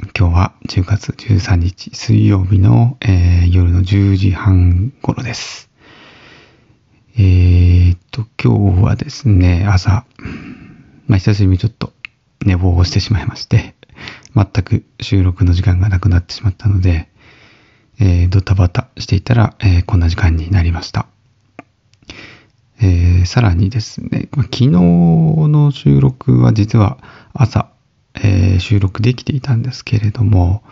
今日は10月13日水曜日の、えー夜の10時半頃です。えーっと、今日はですね、朝、まあ、久しぶりにちょっと寝坊をしてしまいまして、全く収録の時間がなくなってしまったので、えードタバタしていたら、えーこんな時間になりました。えーさらにですね、昨日の収録は実は朝、えー収録できていたんですけれども、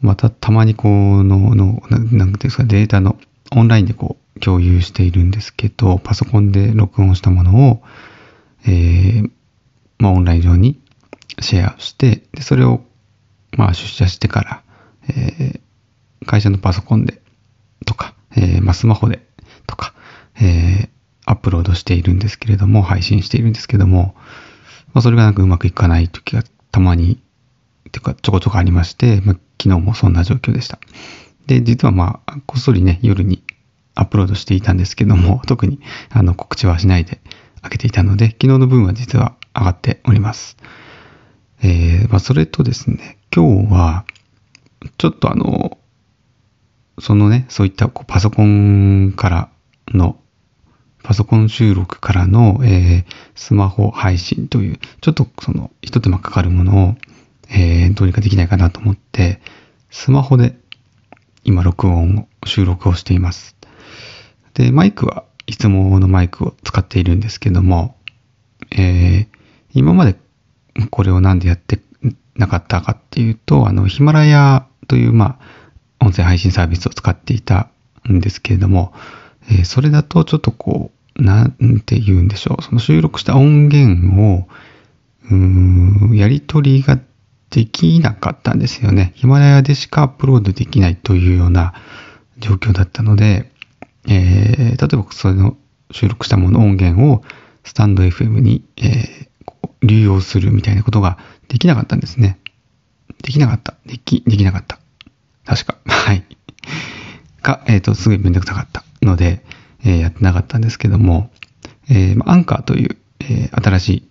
またたまにこの、の、ななんていうんですか、データのオンラインでこう共有しているんですけど、パソコンで録音したものを、えーまあオンライン上にシェアして、でそれをまあ出社してから、えー会社のパソコンでとか、えーまあ、スマホでとか、えーアップロードしているんですけれども、配信しているんですけども、まあ、それがなんかうまくいかない時がたまに、ていうかちょこちょこありまして、まあ、昨日もそんな状況でした。で、実はまあ、こっそりね、夜にアップロードしていたんですけども、特にあの告知はしないで開けていたので、昨日の分は実は上がっております。えーまあ、それとですね、今日は、ちょっとあの、そのね、そういったこうパソコンからの、パソコン収録からの、えースマホ配信という、ちょっとその、一手間かかるものを、えーどうにかできないかなと思って、スマホで今録音を、収録をしています。で、マイクはいつものマイクを使っているんですけども、えー今までこれをなんでやってなかったかっていうと、あの、ヒマラヤという、まあ、音声配信サービスを使っていたんですけれども、えーそれだとちょっとこう、なんて言うんでしょう、その収録した音源を、うーん、やり取りができなかったんですよね。ヒマラヤでしかアップロードできないというような状況だったので、えー例えばその収録したもの音源をスタンド FM に、えー流用するみたいなことができなかったんですね。できなかった。でき、できなかった。確か。はい。か、えっ、と、すごいめんどくさかったので、えーやってなかったんですけども、えーアンカーという、えー新しい、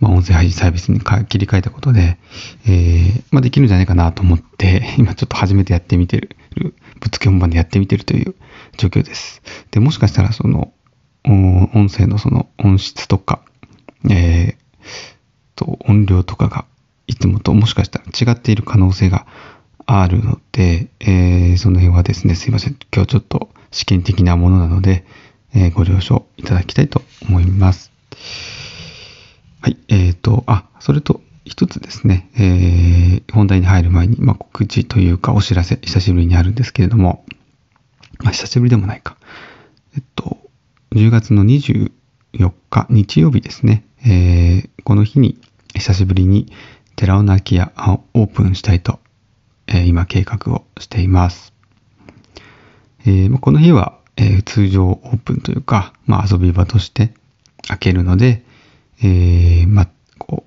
まあ、音声配信サービスに切り替えたことで、えーまあ、できるんじゃないかなと思って、今ちょっと初めてやってみてる、ぶっつけ本番でやってみてるという状況です。で、もしかしたらその、音声のその音質とか、えーと、音量とかがいつもともしかしたら違っている可能性があるので、えーその辺はですね、すいません。今日ちょっと試験的なものなので、えーご了承いただきたいと思います。はい、えーと、あ、それと一つですね、えー本題に入る前に、まあ、告知というかお知らせ、久しぶりにあるんですけれども、まあ、久しぶりでもないか。えっと、10月の24日、日曜日ですね、えーこの日に久しぶりに寺尾の空き家をオープンしたいと、え今計画をしています。えこの日は、え通常オープンというか、まあ、遊び場として開けるので、えーまあ、こ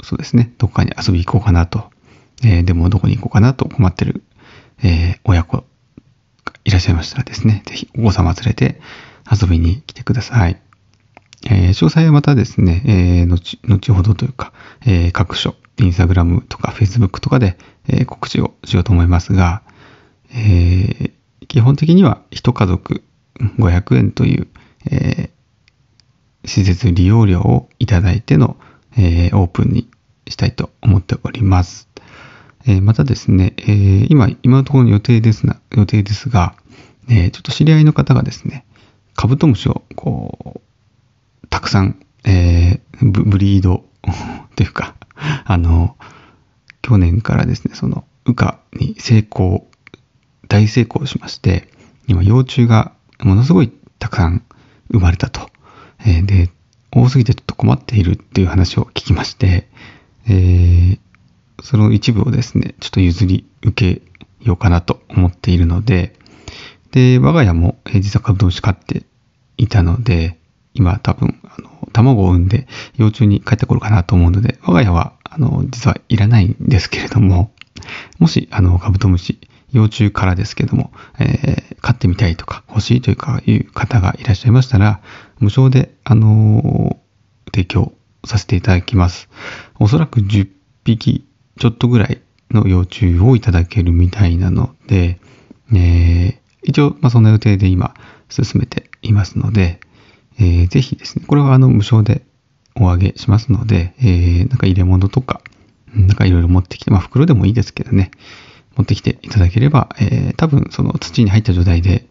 う、そうですね、どこかに遊び行こうかなと、えでもどこに行こうかなと困ってる、え親子がいらっしゃいましたらですね、ぜひお子様連れて遊びに来てください。えー詳細はまたですね、えー後後ほどというか、えー各所、インスタグラムとかフェイスブックとかで、えー告知をしようと思いますが、えー基本的には一家族500円という、えー施設利用料をいただいての、えーオープンにしたいと思っております。えーまたですね、えー今、今のところの予定ですな、予定ですが、えーちょっと知り合いの方がですね、カブトムシを、こう、たくさん、えーブブリードというか、あの、去年からですね、その、羽化に成功、大成功しまして、今、幼虫がものすごいたくさん生まれたと。えーで、多すぎてちょっと困っているっていう話を聞きまして、えーその一部をですね、ちょっと譲り受けようかなと思っているので、で、我が家も、えー実はカブトムシ飼っていたので、今多分、あの、卵を産んで幼虫に帰ってこるかなと思うので、我が家は、あの、実はいらないんですけれども、もし、あの、カブトムシ、幼虫からですけども、えー飼ってみたいとか欲しいというか、いう方がいらっしゃいましたら、無償で、あのー提供させていただきます。おそらく10匹ちょっとぐらいの幼虫をいただけるみたいなので、えー一応、まあ、そんな予定で今進めていますので、えーぜひですね、これはあの無償でお上げしますので、えーなんか入れ物とか、なんかいろいろ持ってきて、まあ袋でもいいですけどね、持ってきていただければ、えー多分その土に入った状態で、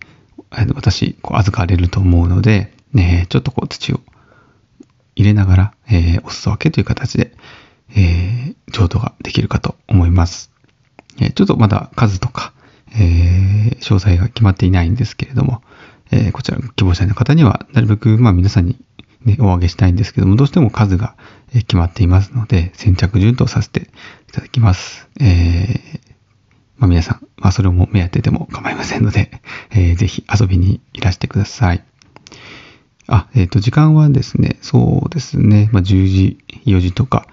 私、こう預かれると思うので、ね、ちょっとこう土を入れながら、えーお裾分けという形で、えー譲渡ができるかと思います。えーちょっとまだ数とか、えー詳細が決まっていないんですけれども、えこちら希望者の方には、なるべく、まあ皆さんに、ね、お上げしたいんですけども、どうしても数が決まっていますので、先着順とさせていただきます。えーまあ皆さん、まあそれも目当てでも構いませんので、えーぜひ遊びにいらしてください。あ、えっ、と、時間はですね、そうですね、まあ、10時、4時とか、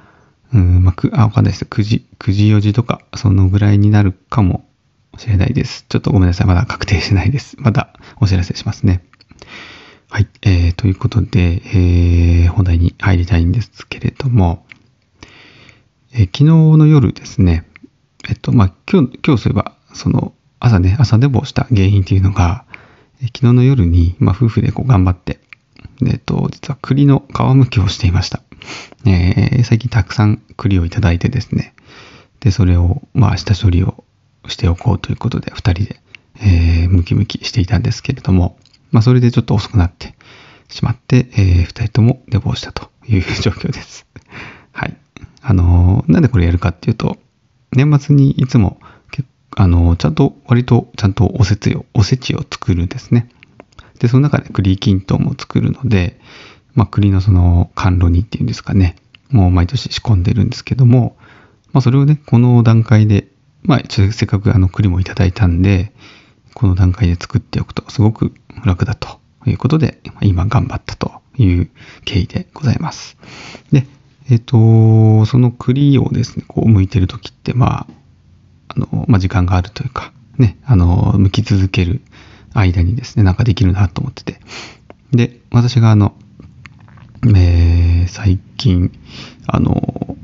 うん、ま、く、あ、わかんないです。9時、9時、4時とか、そのぐらいになるかもしれないです。ちょっとごめんなさい。まだ確定してないです。またお知らせしますね。はい。えー、ということで、えー、本題に入りたいんですけれども、えー昨日の夜ですね、えっと、まあ、今日、今日そういえば、その、朝ね、朝寝坊した原因っていうのが、えー昨日の夜に、まあ、夫婦でこう頑張って、えっと、実は栗の皮むきをしていました。えー最近たくさん栗をいただいてですね、で、それを、まあ、下処理をしておこうということで、二人で、えームキムキしていたんですけれども、まあ、それでちょっと遅くなってしまって、えー二人とも寝坊したという 状況です。はい。あのーなんでこれやるかっていうと、年末にいつも、あのーちゃんと、割とちゃんとおせちを、おせちを作るんですね。で、その中で栗きんとんも作るので、まあ、栗のその甘露煮っていうんですかね、もう毎年仕込んでるんですけども、まあ、それをね、この段階で、まあ、せっかくあの栗もいただいたんで、この段階で作っておくとすごく楽だということで、今頑張ったという経緯でございます。で、えっ、と、その栗をですね、こう剥いてる時って、まあ、あの、まあ、時間があるというか、ね、あの、剥き続ける間にですね、なんかできるなと思ってて。で、私があの、えー最近、あの、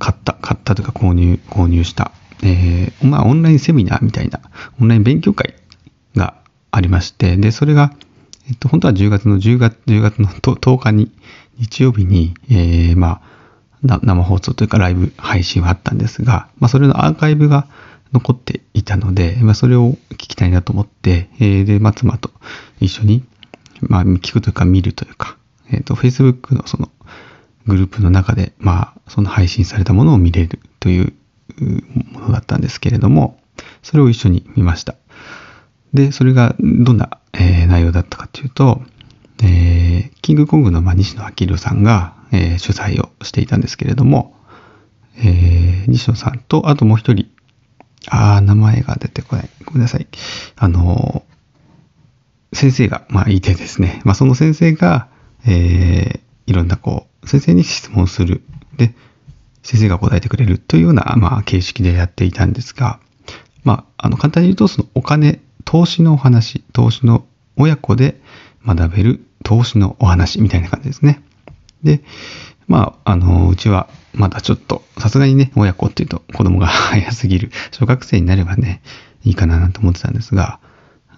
買った、買ったというか購入、購入した、えーまあ、オンラインセミナーみたいな、オンライン勉強会ありまして、で、それが、えっと、本当は10月の10月、10月の10日に、日曜日に、えーまあ、生放送というかライブ配信はあったんですが、まあ、それのアーカイブが残っていたので、まあ、それを聞きたいなと思って、えーで、まあ、妻と一緒に、まあ、聞くというか見るというか、えっ、と、Facebook のそのグループの中で、まあ、その配信されたものを見れるというものだったんですけれども、それを一緒に見ました。で、それがどんな、えー内容だったかというと、えーキングコングの、まあ、西野昭弘さんが、えー主催をしていたんですけれども、えー西野さんと、あともう一人、あー、名前が出てこない。ごめんなさい。あの先生が、まあ、いてですね、まあ、その先生が、えーいろんなこう、先生に質問する。で、先生が答えてくれるというような、まあ、形式でやっていたんですが、まあ、あの、簡単に言うと、そのお金、投資のお話、投資の親子で学べる投資のお話みたいな感じですね。で、まあ、あの、うちはまだちょっと、さすがにね、親子っていうと子供が早すぎる。小学生になればね、いいかななんて思ってたんですが、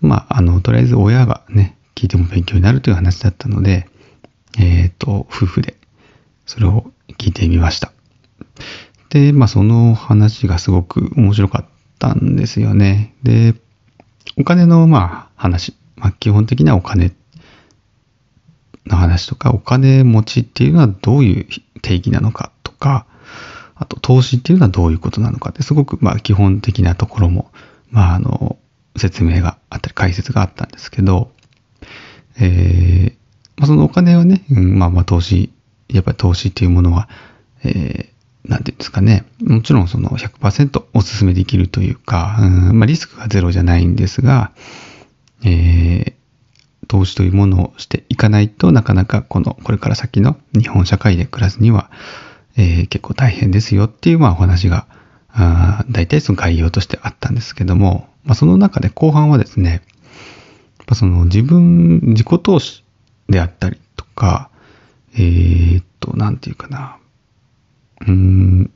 まあ、あの、とりあえず親がね、聞いても勉強になるという話だったので、えっ、と、夫婦でそれを聞いてみました。で、まあ、その話がすごく面白かったんですよね。で、お金の、まあ、話。まあ、基本的にはお金の話とか、お金持ちっていうのはどういう定義なのかとか、あと投資っていうのはどういうことなのかって、すごくまあ基本的なところも、まああの、説明があったり解説があったんですけど、えーまあ、そのお金はね、うんまあまあ投資、やっぱり投資っていうものは、えーなんていうんですかね、もちろんその100%お勧めできるというか、うんまあ、リスクがゼロじゃないんですが、えー、投資というものをしていかないとなかなかこの、これから先の日本社会で暮らすには、えー、結構大変ですよっていうまあお話が、あ大体その概要としてあったんですけども、まあ、その中で後半はですね、やっその自分、自己投資であったりとか、えー、っと、なんていうかな、うん、なん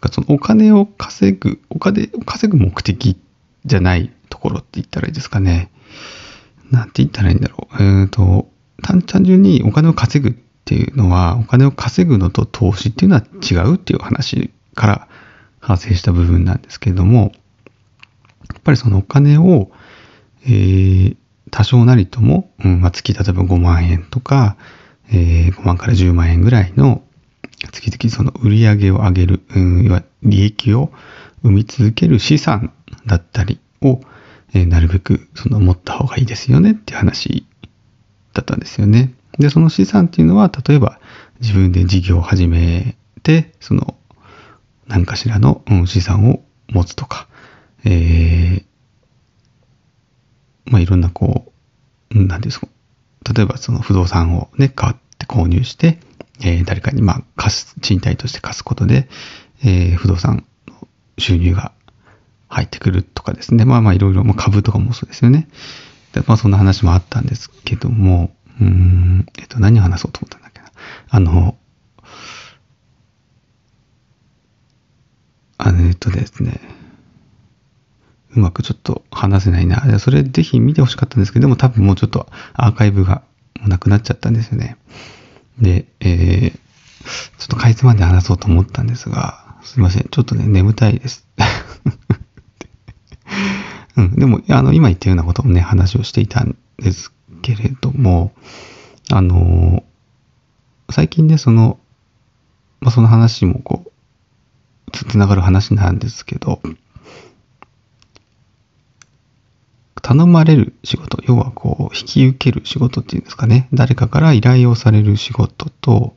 かそのお金を稼ぐ、お金を稼ぐ目的じゃないところって言ったらいいですかね。なんて言ったらいいんだろう。えっ、と、単純にお金を稼ぐっていうのは、お金を稼ぐのと投資っていうのは違うっていう話から派生した部分なんですけれども、やっぱりそのお金を、えー、多少なりとも、うんまあ、月例えば5万円とか、えー、5万から10万円ぐらいの月々その売り上げを上げる、うん、は利益を生み続ける資産だったりを、えー、なるべくその持った方がいいですよねっていう話だったんですよね。で、その資産っていうのは、例えば自分で事業を始めて、その何かしらの、うん、資産を持つとか、えー、まあいろんなこう、何ですか、例えばその不動産をね、買って購入して、えー、誰かにまあ貸す、賃貸として貸すことで、えー、不動産収入が入ってくるとかですね。まあまあいろいろ、まあ、株とかもそうですよね。でまあそんな話もあったんですけども、うん、えっと、何を話そうと思ったんだっけな。あの、あの、えっとですね、うまくちょっと話せないな。それぜひ見てほしかったんですけど、でも多分もうちょっとアーカイブがなくなっちゃったんですよね。で、えー、ちょっとかいつまんで話そうと思ったんですが、すいません。ちょっとね、眠たいです。うん、でも、あの、今言ったようなことをね、話をしていたんですけれども、あの、最近ね、その、まあ、その話もこう、つながる話なんですけど、頼まれる仕事、要はこう、引き受ける仕事っていうんですかね。誰かから依頼をされる仕事と、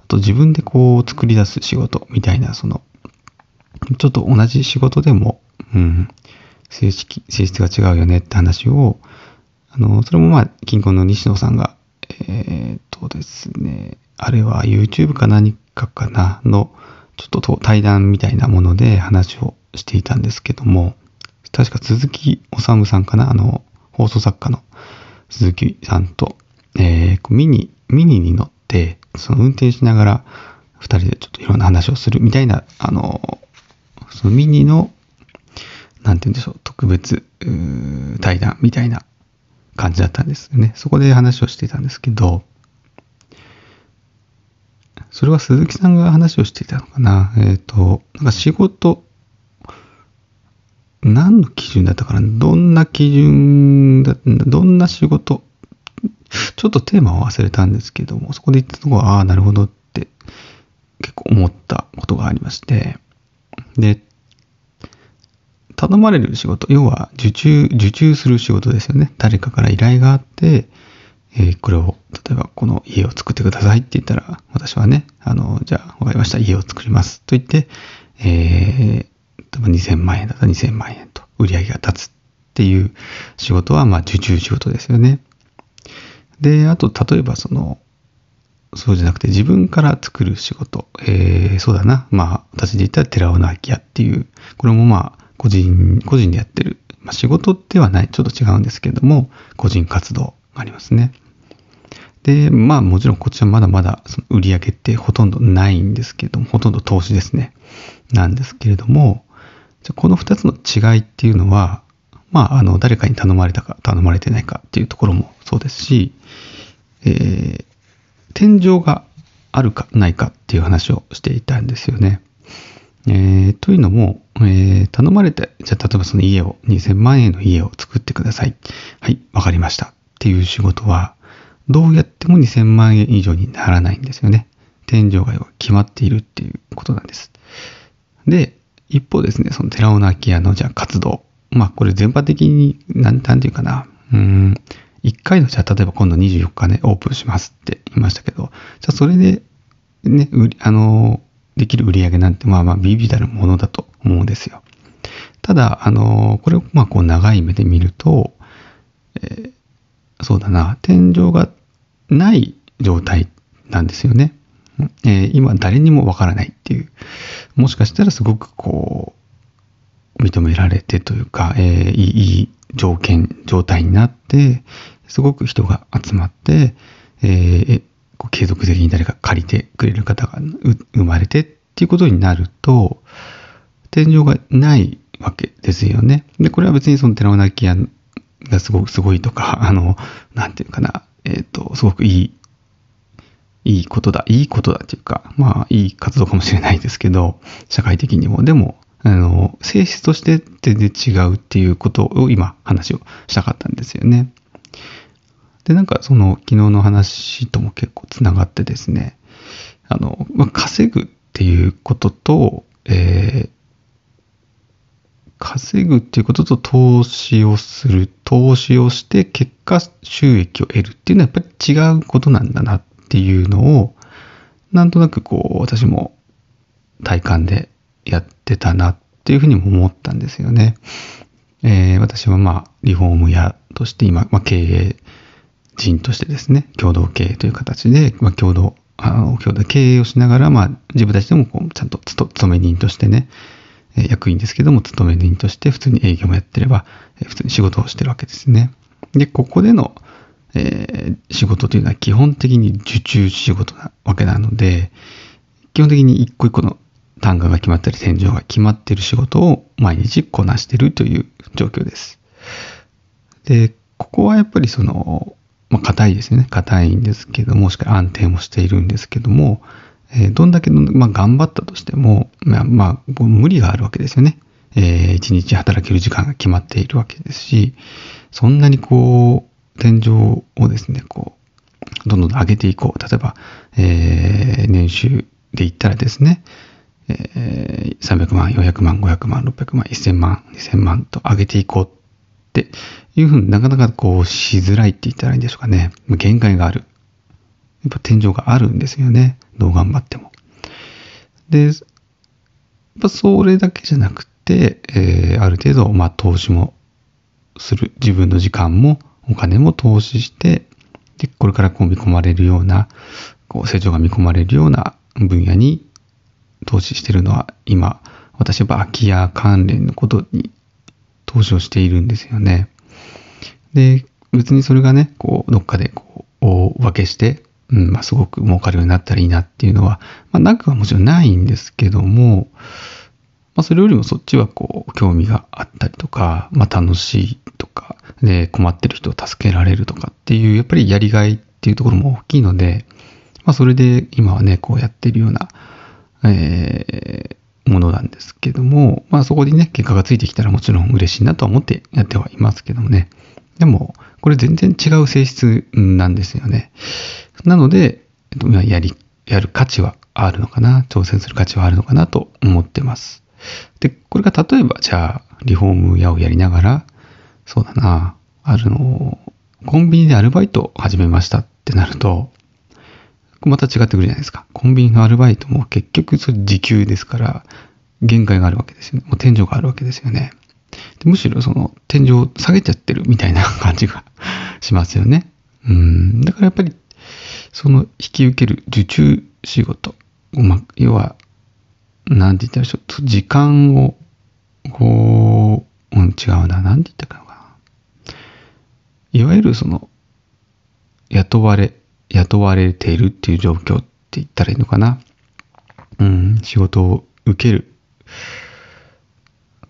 あと自分でこう、作り出す仕事みたいな、その、ちょっと同じ仕事でも、うん、性質性質が違うよねって話を、あの、それもまあ、近婚の西野さんが、えー、っとですね、あれは YouTube か何かかなの、ちょっと対談みたいなもので話をしていたんですけども、確か鈴木治さんかな？あの、放送作家の鈴木さんと、えー、ミニ、ミニに乗って、その運転しながら、二人でちょっといろんな話をするみたいな、あの、そのミニの、なんて言うんでしょう、特別、う対談みたいな感じだったんですよね。そこで話をしていたんですけど、それは鈴木さんが話をしていたのかな？えっ、ー、と、なんか仕事何の基準だったかな？どんな基準だ、どんな仕事？ちょっとテーマを忘れたんですけども、そこで言ったところは、ああ、なるほどって結構思ったことがありまして、で、頼まれる仕事、要は受注、受注する仕事ですよね。誰かから依頼があって、えー、これを、例えばこの家を作ってくださいって言ったら、私はね、あの、じゃあ、わかりました、家を作ります。と言って、えー、2000万円だったら2000万円と売り上げが立つっていう仕事は、まあ、受注仕事ですよね。で、あと、例えばその、そうじゃなくて自分から作る仕事。えー、そうだな。まあ、私で言ったら寺尾の空き家っていう、これもまあ、個人、個人でやってる。まあ、仕事ではない。ちょっと違うんですけれども、個人活動がありますね。で、まあもちろんこっちはまだまだその売り上げってほとんどないんですけれども、ほとんど投資ですね。なんですけれども、じゃこの二つの違いっていうのは、まあ、あの、誰かに頼まれたか、頼まれてないかっていうところもそうですし、えー、天井があるかないかっていう話をしていたんですよね。えー、というのも、えー、頼まれて、じゃあ例えばその家を、2000万円の家を作ってください。はい、わかりました。っていう仕事は、どうやっても2000万円以上にならないんですよね。天井が決まっているっていうことなんです。で、一方ですね、その寺尾の空き家のじゃ活動。まあこれ全般的に、なん、なんていうかな。うん、一回のじゃあ例えば今度24日ね、オープンしますって言いましたけど、じゃあそれで、ね、売り、あの、できる売り上げなんて、まあまあ、ビビたるものだと思うんですよ。ただ、あの、これをまあこう長い目で見ると、えー、そうだな、天井がない状態なんですよね。えー、今誰にもわからないっていう、もしかしたらすごくこう、認められてというか、えー、いい条件、状態になって、すごく人が集まって、えー、こう継続的に誰か借りてくれる方が生まれてっていうことになると、天井がないわけですよね。で、これは別にその寺尾泣屋がすごくすごいとか、あの、なんていうかな、えっ、ー、と、すごくいい、いいことだ、いいことだっていうか、まあ、いい活動かもしれないですけど、社会的にも。でも、あの、性質として全然違うっていうことを今話をしたかったんですよね。で、なんかその昨日の話とも結構つながってですね、あの、まあ、稼ぐっていうことと、えー、稼ぐっていうことと投資をする、投資をして結果収益を得るっていうのはやっぱり違うことなんだなっっていうのを、なんとなくこう、私も体感でやってたなっていうふうにも思ったんですよね。えー、私はまあ、リフォーム屋として今、まあ、経営人としてですね、共同経営という形で、まあ、共同、あの、共同経営をしながら、まあ、自分たちでもこう、ちゃんと勤め人としてね、役員ですけども、勤め人として普通に営業もやってれば、普通に仕事をしてるわけですね。で、ここでの、えー、仕事というのは基本的に受注仕事なわけなので、基本的に一個一個の単価が決まったり、天井が決まっている仕事を毎日こなしているという状況です。で、ここはやっぱりその、まあ、硬いですよね。硬いんですけども、しっかり安定もしているんですけども、えー、どんだけの、まあ、頑張ったとしても、まあ、まあ、無理があるわけですよね。えー、一日働ける時間が決まっているわけですし、そんなにこう、天井をですね、こう、どんどん上げていこう。例えば、えー、年収で言ったらですね、えー、300万、400万、500万、600万、1000万、2000万と上げていこうっていうふうになかなかこうしづらいって言ったらいいんでしょうかね。限界がある。やっぱ天井があるんですよね。どう頑張っても。で、やっぱそれだけじゃなくて、えー、ある程度、まあ投資もする。自分の時間もお金も投資して、で、これからこう見込まれるような、こう成長が見込まれるような分野に投資してるのは今、私は空き家関連のことに投資をしているんですよね。で、別にそれがね、こう、どっかでこう、大分けして、うん、まあ、すごく儲かるようになったらいいなっていうのは、まあ、なくはもちろんないんですけども、まあ、それよりもそっちはこう、興味があったりとか、まあ、楽しいとか、で、困ってる人を助けられるとかっていう、やっぱりやりがいっていうところも大きいので、まあ、それで今はね、こうやってるような、えー、ものなんですけども、まあそこにね、結果がついてきたらもちろん嬉しいなとは思ってやってはいますけどもね。でも、これ全然違う性質なんですよね。なので、やり、やる価値はあるのかな、挑戦する価値はあるのかなと思ってます。で、これが例えば、じゃあ、リフォーム屋をやりながら、そうだな、あの、コンビニでアルバイトを始めましたってなると、また違ってくるじゃないですか。コンビニのアルバイトも結局それ時給ですから、限界があるわけですよね。もう天井があるわけですよね。でむしろその天井を下げちゃってるみたいな 感じが しますよね。うん。だからやっぱり、その引き受ける受注仕事。まあ、要は、なんて言ったらちょっと時間を、こう、うん、違うな。なんて言ったかな。いわゆるその、雇われ、雇われているっていう状況って言ったらいいのかな。うん、仕事を受ける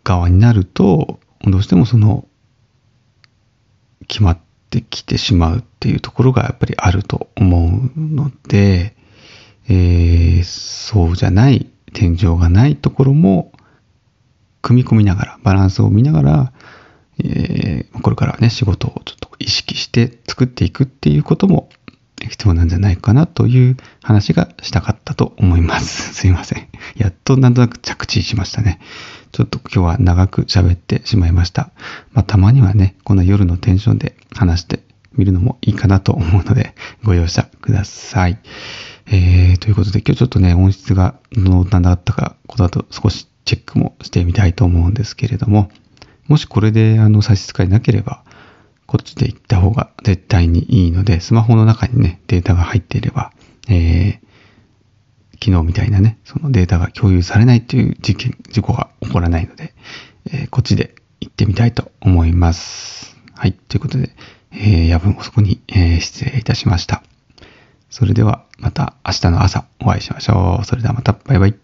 側になると、どうしてもその、決まってきてしまうっていうところがやっぱりあると思うので、えー、そうじゃない、天井がないところも、組み込みながら、バランスを見ながら、えー、これからね、仕事をちょっと意識して作っていくっていうことも必要なんじゃないかなという話がしたかったと思います。すいません。やっとなんとなく着地しましたね。ちょっと今日は長く喋ってしまいました。まあ、たまにはね、この夜のテンションで話してみるのもいいかなと思うので、ご容赦ください。えー、ということで今日ちょっとね、音質がどんなだったか、この後少しチェックもしてみたいと思うんですけれども、もしこれであの差し支えなければ、こっちで行った方が絶対にいいので、スマホの中にね、データが入っていれば、えー、昨日みたいなね、そのデータが共有されないっていう事件、事故が起こらないので、えー、こっちで行ってみたいと思います。はい。ということで、えー、夜分遅くに、えー、失礼いたしました。それではまた明日の朝お会いしましょう。それではまた、バイバイ。